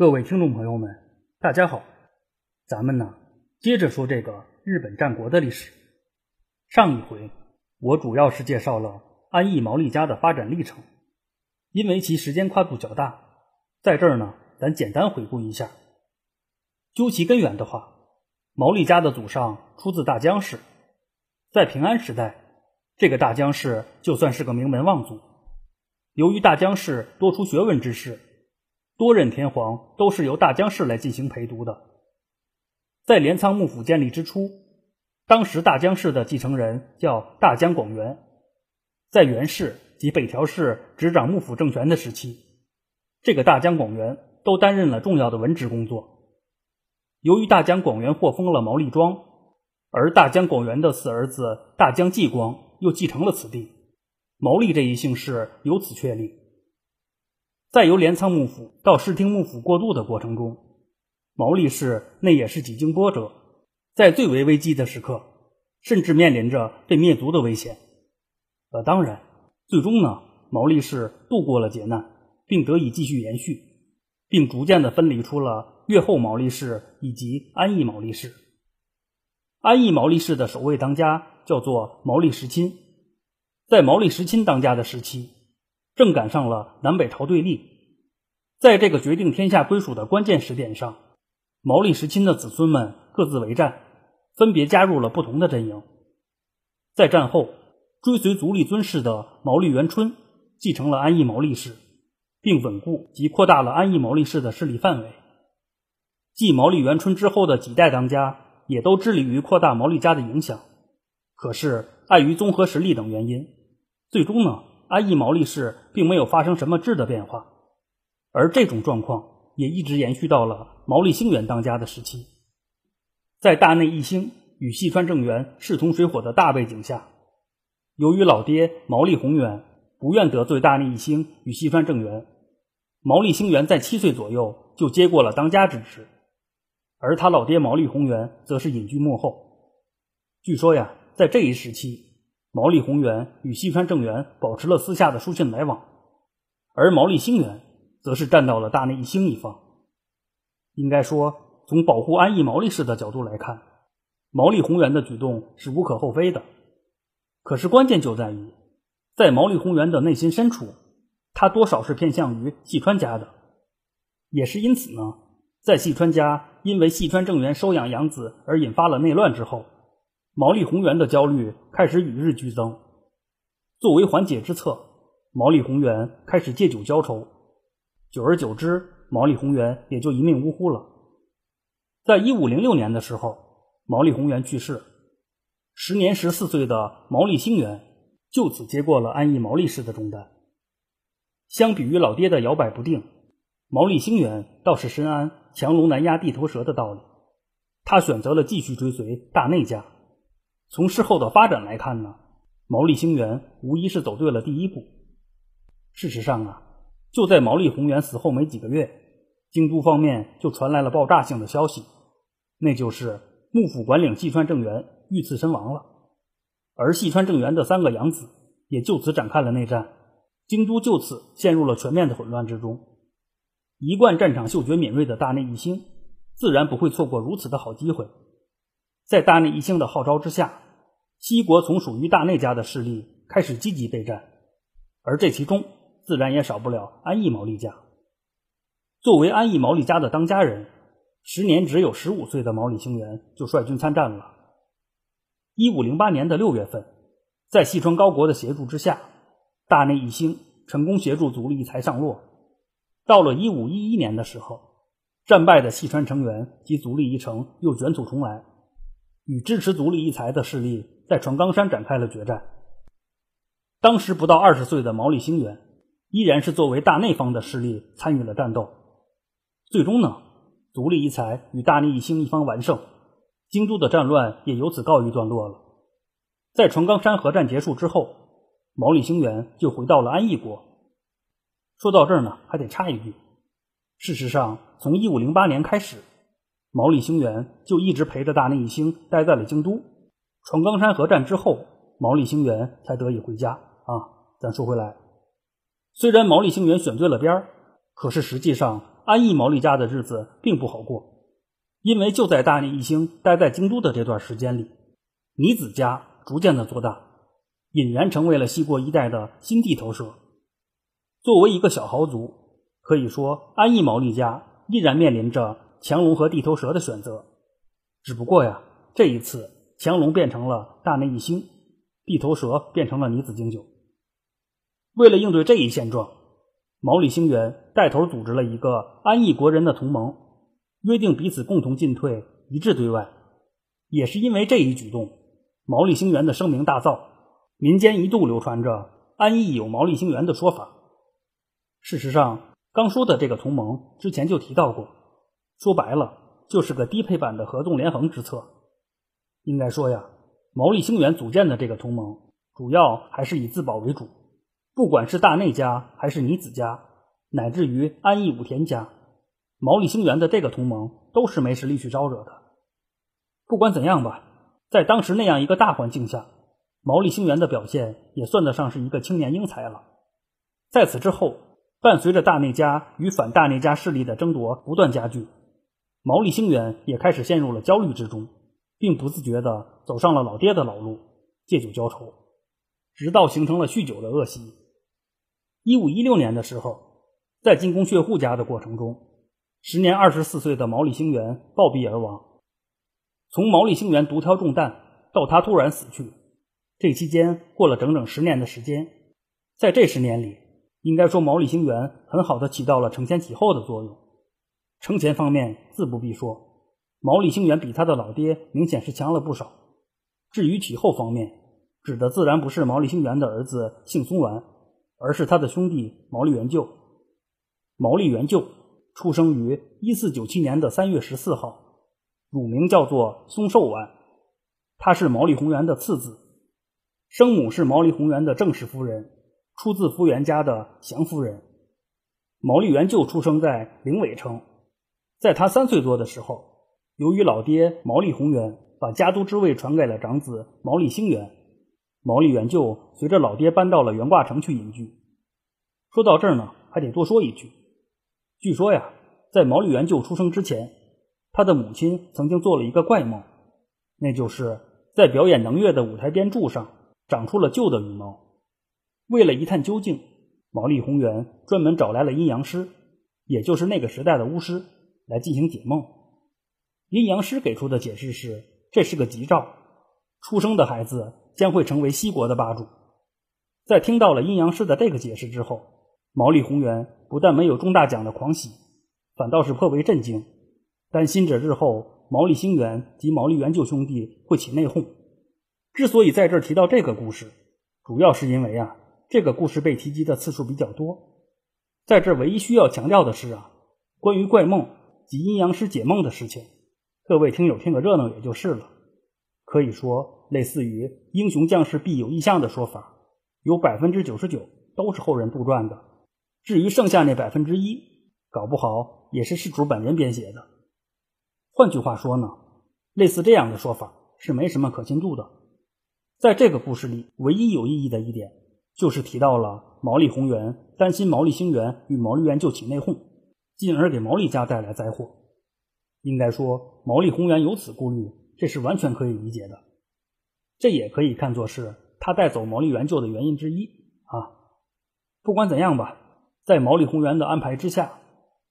各位听众朋友们，大家好，咱们呢接着说这个日本战国的历史。上一回我主要是介绍了安艺毛利家的发展历程，因为其时间跨度较大，在这儿呢咱简单回顾一下。究其根源的话，毛利家的祖上出自大江氏，在平安时代，这个大江氏就算是个名门望族。由于大江氏多出学问之士。多任天皇都是由大江氏来进行陪读的。在镰仓幕府建立之初，当时大江氏的继承人叫大江广元。在元氏及北条氏执掌幕府政权的时期，这个大江广元都担任了重要的文职工作。由于大江广元获封了毛利庄，而大江广元的四儿子大江继光又继承了此地，毛利这一姓氏由此确立。在由镰仓幕府到室町幕府过渡的过程中，毛利氏那也是几经波折，在最为危机的时刻，甚至面临着被灭族的危险。呃，当然，最终呢，毛利氏度过了劫难，并得以继续延续，并逐渐的分离出了越后毛利氏以及安艺毛利氏。安艺毛利氏的首位当家叫做毛利时亲，在毛利时亲当家的时期。正赶上了南北朝对立，在这个决定天下归属的关键时点上，毛利时亲的子孙们各自为战，分别加入了不同的阵营。在战后，追随足利尊氏的毛利元春继承了安艺毛利氏，并稳固及扩大了安艺毛利氏的势力范围。继毛利元春之后的几代当家也都致力于扩大毛利家的影响，可是碍于综合实力等原因，最终呢？安艺毛利氏并没有发生什么质的变化，而这种状况也一直延续到了毛利兴元当家的时期。在大内义兴与细川政元势同水火的大背景下，由于老爹毛利宏元不愿得罪大内义兴与细川政元，毛利兴元在七岁左右就接过了当家之职，而他老爹毛利宏元则是隐居幕后。据说呀，在这一时期。毛利宏元与西川政元保持了私下的书信来往，而毛利兴元则是站到了大内义兴一方。应该说，从保护安艺毛利氏的角度来看，毛利宏元的举动是无可厚非的。可是关键就在于，在毛利宏元的内心深处，他多少是偏向于细川家的。也是因此呢，在细川家因为细川政元收养养子而引发了内乱之后。毛利宏元的焦虑开始与日俱增。作为缓解之策，毛利宏元开始借酒浇愁。久而久之，毛利宏元也就一命呜呼了。在一五零六年的时候，毛利宏元去世，时年十四岁的毛利兴元就此接过了安艺毛利氏的重担。相比于老爹的摇摆不定，毛利兴元倒是深谙强龙难压地头蛇的道理。他选择了继续追随大内家。从事后的发展来看呢，毛利兴元无疑是走对了第一步。事实上啊，就在毛利宏元死后没几个月，京都方面就传来了爆炸性的消息，那就是幕府管领细川政元遇刺身亡了，而细川政元的三个养子也就此展开了内战，京都就此陷入了全面的混乱之中。一贯战场嗅觉敏锐的大内义兴，自然不会错过如此的好机会。在大内义兴的号召之下，西国从属于大内家的势力开始积极备战，而这其中自然也少不了安艺毛利家。作为安艺毛利家的当家人，时年只有十五岁的毛利兴元就率军参战了。一五零八年的六月份，在细川高国的协助之下，大内义兴成功协助足利义才上洛。到了一五一一年的时候，战败的细川成员及足利义城又卷土重来。与支持足利义才的势力在船冈山展开了决战。当时不到二十岁的毛利兴元，依然是作为大内方的势力参与了战斗。最终呢，足利义才与大内义兴一方完胜，京都的战乱也由此告一段落了。在船冈山合战结束之后，毛利兴元就回到了安艺国。说到这儿呢，还得插一句，事实上，从一五零八年开始。毛利兴元就一直陪着大内义兴待在了京都。闯冈山合战之后，毛利兴元才得以回家。啊，咱说回来，虽然毛利兴元选对了边儿，可是实际上安艺毛利家的日子并不好过，因为就在大内义兴待在京都的这段时间里，尼子家逐渐的做大，俨然成为了西国一带的新地头蛇。作为一个小豪族，可以说安艺毛利家依然面临着强龙和地头蛇的选择。只不过呀，这一次强龙变成了大内义兴，地头蛇变成了尼子经久。为了应对这一现状，毛利兴元带头组织了一个安逸国人的同盟，约定彼此共同进退，一致对外。也是因为这一举动，毛利兴元的声名大噪，民间一度流传着安逸有毛利兴元的说法。事实上，刚说的这个同盟之前就提到过，说白了就是个低配版的合纵连横之策。应该说呀，毛利兴元组建的这个同盟，主要还是以自保为主。不管是大内家还是尼子家，乃至于安义武田家，毛利兴元的这个同盟都是没实力去招惹的。不管怎样吧，在当时那样一个大环境下，毛利兴元的表现也算得上是一个青年英才了。在此之后，伴随着大内家与反大内家势力的争夺不断加剧，毛利兴元也开始陷入了焦虑之中，并不自觉地走上了老爹的老路，借酒浇愁，直到形成了酗酒的恶习。一五一六年的时候，在进攻血户家的过程中，时年二十四岁的毛利兴元暴毙而亡。从毛利兴元独挑重担到他突然死去，这期间过了整整十年的时间。在这十年里，应该说毛利兴元很好的起到了承前启后的作用。承前方面自不必说，毛利兴元比他的老爹明显是强了不少。至于启后方面，指的自然不是毛利兴元的儿子幸松丸。而是他的兄弟毛利元就。毛利元就出生于一四九七年的三月十四号，乳名叫做松寿丸。他是毛利宏元的次子，生母是毛利宏元的正室夫人，出自福原家的祥夫人。毛利元就出生在灵尾城，在他三岁多的时候，由于老爹毛利宏元把家督之位传给了长子毛利兴元。毛利元就随着老爹搬到了元挂城去隐居。说到这儿呢，还得多说一句。据说呀，在毛利元就出生之前，他的母亲曾经做了一个怪梦，那就是在表演能乐的舞台边柱上长出了旧的羽毛。为了一探究竟，毛利宏元专门找来了阴阳师，也就是那个时代的巫师，来进行解梦。阴阳师给出的解释是，这是个吉兆，出生的孩子。将会成为西国的霸主。在听到了阴阳师的这个解释之后，毛利宏元不但没有中大奖的狂喜，反倒是颇为震惊，担心着日后毛利兴元及毛利元就兄弟会起内讧。之所以在这儿提到这个故事，主要是因为啊，这个故事被提及的次数比较多。在这唯一需要强调的是啊，关于怪梦及阴阳师解梦的事情，各位听友听个热闹也就是了。可以说，类似于“英雄将士必有异象”的说法，有百分之九十九都是后人杜撰的。至于剩下那百分之一，搞不好也是事主本人编写的。换句话说呢，类似这样的说法是没什么可信度的。在这个故事里，唯一有意义的一点，就是提到了毛利宏元担心毛利兴元与毛利元就起内讧，进而给毛利家带来灾祸。应该说，毛利宏元有此顾虑。这是完全可以理解的，这也可以看作是他带走毛利元就的原因之一啊。不管怎样吧，在毛利宏元的安排之下，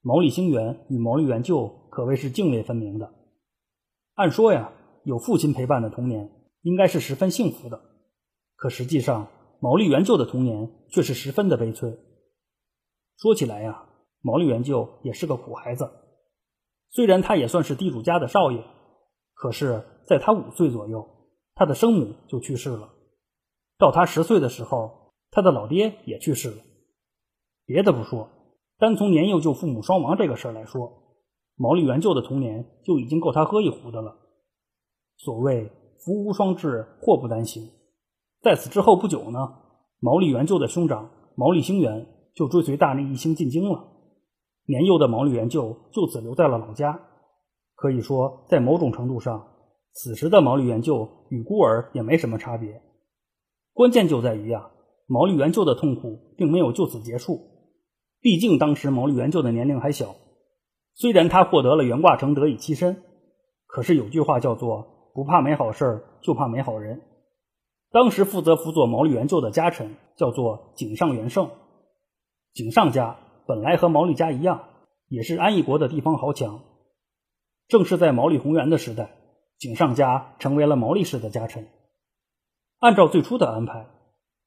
毛利兴元与毛利元就可谓是泾渭分明的。按说呀，有父亲陪伴的童年应该是十分幸福的，可实际上毛利元就的童年却是十分的悲催。说起来呀，毛利元就也是个苦孩子，虽然他也算是地主家的少爷。可是，在他五岁左右，他的生母就去世了。到他十岁的时候，他的老爹也去世了。别的不说，单从年幼就父母双亡这个事儿来说，毛利元就的童年就已经够他喝一壶的了。所谓福无双至，祸不单行。在此之后不久呢，毛利元就的兄长毛利兴元就追随大内义兴进京了。年幼的毛利元就就此留在了老家。可以说，在某种程度上，此时的毛利元就与孤儿也没什么差别。关键就在于啊，毛利元就的痛苦并没有就此结束。毕竟当时毛利元就的年龄还小，虽然他获得了元卦城得以栖身，可是有句话叫做“不怕没好事就怕没好人”。当时负责辅佐毛利元就的家臣叫做井上元盛。井上家本来和毛利家一样，也是安邑国的地方豪强。正是在毛利宏元的时代，井上家成为了毛利氏的家臣。按照最初的安排，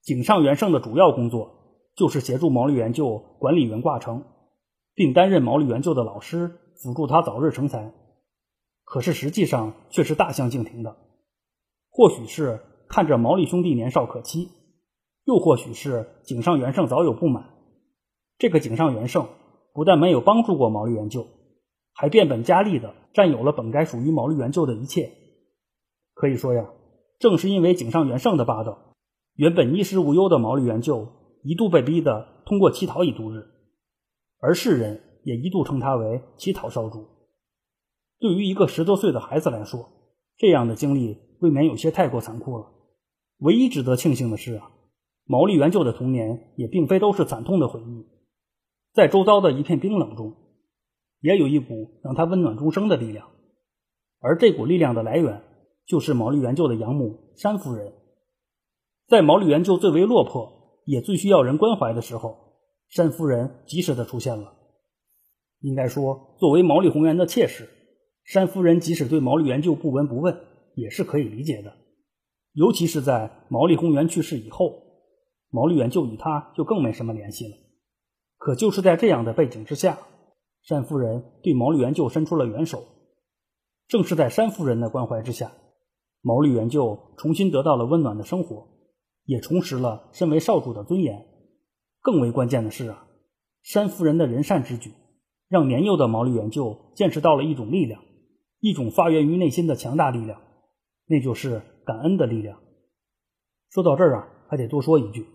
井上元盛的主要工作就是协助毛利元就管理元挂城。并担任毛利元就的老师，辅助他早日成才。可是实际上却是大相径庭的。或许是看着毛利兄弟年少可期，又或许是井上元盛早有不满。这个井上元盛不但没有帮助过毛利元就，还变本加厉的占有了本该属于毛利元就的一切。可以说呀，正是因为井上元盛的霸道，原本衣食无忧的毛利元就一度被逼得通过乞讨以度日。而世人也一度称他为乞讨少主。对于一个十多岁的孩子来说，这样的经历未免有些太过残酷了。唯一值得庆幸的是啊，毛利元就的童年也并非都是惨痛的回忆，在周遭的一片冰冷中，也有一股让他温暖终生的力量。而这股力量的来源，就是毛利元就的养母山夫人。在毛利元就最为落魄，也最需要人关怀的时候。山夫人及时的出现了。应该说，作为毛利宏元的妾室，山夫人即使对毛利元就不闻不问，也是可以理解的。尤其是在毛利宏元去世以后，毛利元就与他就更没什么联系了。可就是在这样的背景之下，山夫人对毛利元就伸出了援手。正是在山夫人的关怀之下，毛利元就重新得到了温暖的生活，也重拾了身为少主的尊严。更为关键的是啊，山夫人的仁善之举，让年幼的毛利元就见识到了一种力量，一种发源于内心的强大力量，那就是感恩的力量。说到这儿啊，还得多说一句，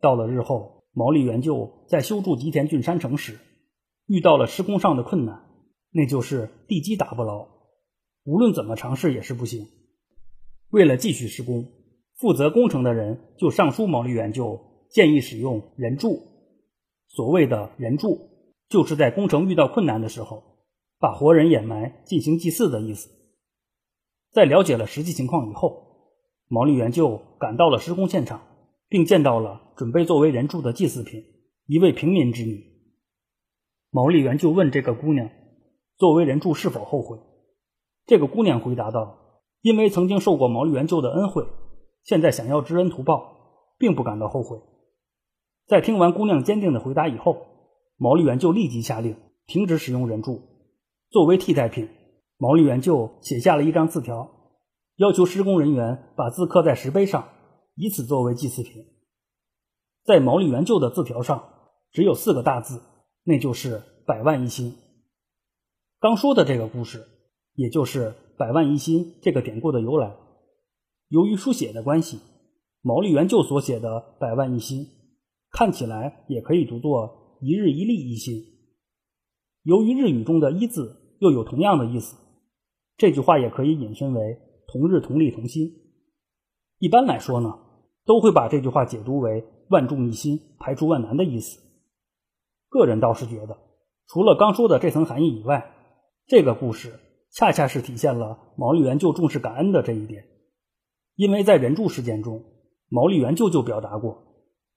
到了日后，毛利元就在修筑吉田郡山城时，遇到了施工上的困难，那就是地基打不牢，无论怎么尝试也是不行。为了继续施工，负责工程的人就上书毛利元就。建议使用人柱。所谓的人柱，就是在工程遇到困难的时候，把活人掩埋进行祭祀的意思。在了解了实际情况以后，毛利元就赶到了施工现场，并见到了准备作为人柱的祭祀品——一位平民之女。毛利元就问这个姑娘：“作为人柱是否后悔？”这个姑娘回答道：“因为曾经受过毛利元就的恩惠，现在想要知恩图报，并不感到后悔。”在听完姑娘坚定的回答以后，毛利元就立即下令停止使用人柱。作为替代品，毛利元就写下了一张字条，要求施工人员把字刻在石碑上，以此作为祭祀品。在毛利元就的字条上只有四个大字，那就是“百万一心”。刚说的这个故事，也就是“百万一心”这个典故的由来。由于书写的关系，毛利元就所写的“百万一心”。看起来也可以读作“一日一粒一心”。由于日语中的一字又有同样的意思，这句话也可以引申为“同日同力同心”。一般来说呢，都会把这句话解读为“万众一心，排除万难”的意思。个人倒是觉得，除了刚说的这层含义以外，这个故事恰恰是体现了毛利元就重视感恩的这一点。因为在人柱事件中，毛利元舅舅表达过。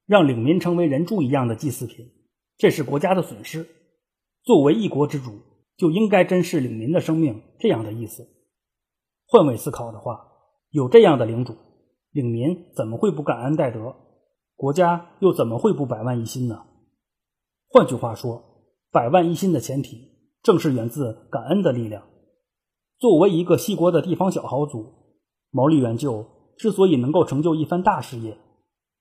让领民成为人柱一样的祭祀品，这是国家的损失。作为一国之主，就应该珍视领民的生命，这样的意思。换位思考的话，有这样的领主，领民怎么会不感恩戴德？国家又怎么会不百万一心呢？换句话说，百万一心的前提，正是源自感恩的力量。作为一个西国的地方小豪族，毛利元就之所以能够成就一番大事业。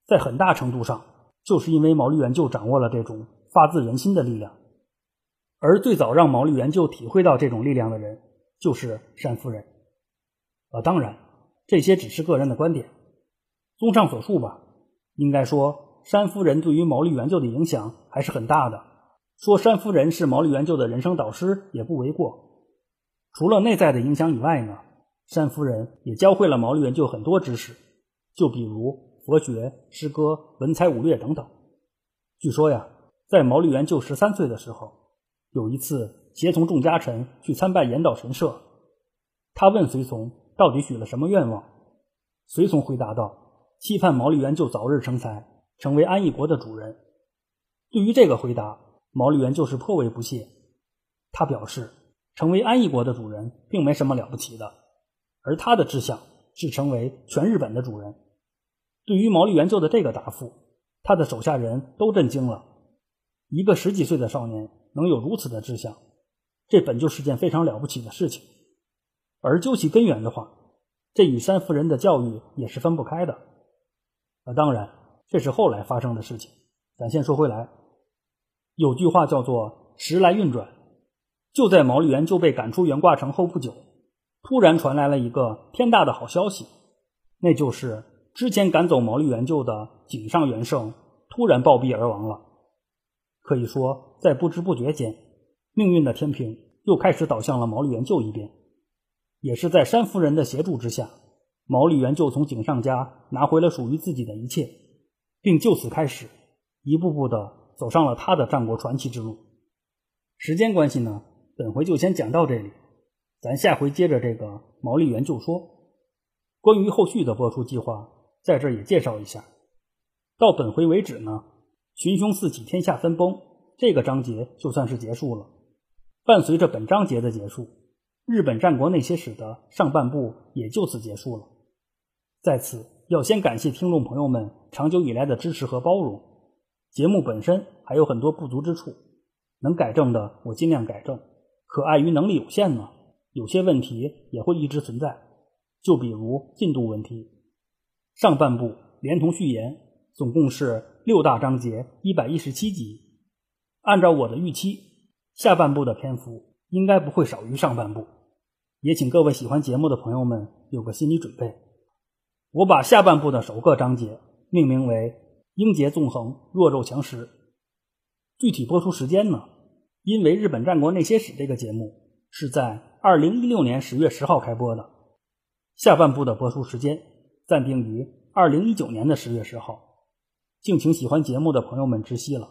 在很大程度上，就是因为毛利元就掌握了这种发自人心的力量，而最早让毛利元就体会到这种力量的人，就是山夫人。呃，当然，这些只是个人的观点。综上所述吧，应该说山夫人对于毛利元就的影响还是很大的。说山夫人是毛利元就的人生导师也不为过。除了内在的影响以外呢，山夫人也教会了毛利元就很多知识，就比如。佛学、诗歌、文才武略等等。据说呀，在毛利元就十三岁的时候，有一次协同众家臣去参拜岩岛神社。他问随从到底许了什么愿望，随从回答道：“期盼毛利元就早日成才，成为安艺国的主人。”对于这个回答，毛利元就是颇为不屑。他表示，成为安艺国的主人并没什么了不起的，而他的志向是成为全日本的主人。对于毛利元就的这个答复，他的手下人都震惊了。一个十几岁的少年能有如此的志向，这本就是件非常了不起的事情。而究其根源的话，这与三夫人的教育也是分不开的。啊，当然，这是后来发生的事情。咱先说回来，有句话叫做“时来运转”。就在毛利元就被赶出元挂城后不久，突然传来了一个天大的好消息，那就是之前赶走毛利元就的井上元盛突然暴毙而亡了。可以说，在不知不觉间，命运的天平又开始倒向了毛利元就一边。也是在山夫人的协助之下，毛利元就从井上家拿回了属于自己的一切，并就此开始一步步的走上了他的战国传奇之路。时间关系呢，本回就先讲到这里，咱下回接着这个毛利元就说。关于后续的播出计划，在这也介绍一下。到本回为止呢，群雄四起，天下分崩这个章节就算是结束了。伴随着本章节的结束。日本战国那些史的上半部也就此结束了。在此，要先感谢听众朋友们长久以来的支持和包容。节目本身还有很多不足之处，能改正的我尽量改正。可碍于能力有限呢，有些问题也会一直存在。就比如进度问题。上半部连同序言，总共是六大章节，一百一十七集。按照我的预期，下半部的篇幅应该不会少于上半部。也请各位喜欢节目的朋友们有个心理准备。我把下半部的首个章节命名为“英杰纵横，弱肉强食”。具体播出时间呢？因为《日本战国那些史》这个节目是在二零一六年十月十号开播的，下半部的播出时间暂定于二零一九年的十月十号。敬请喜欢节目的朋友们知悉了。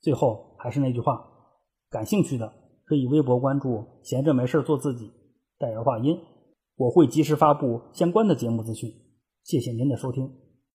最后还是那句话，感兴趣的可以微博关注“闲着没事做自己”。带人话音，我会及时发布相关的节目资讯。谢谢您的收听。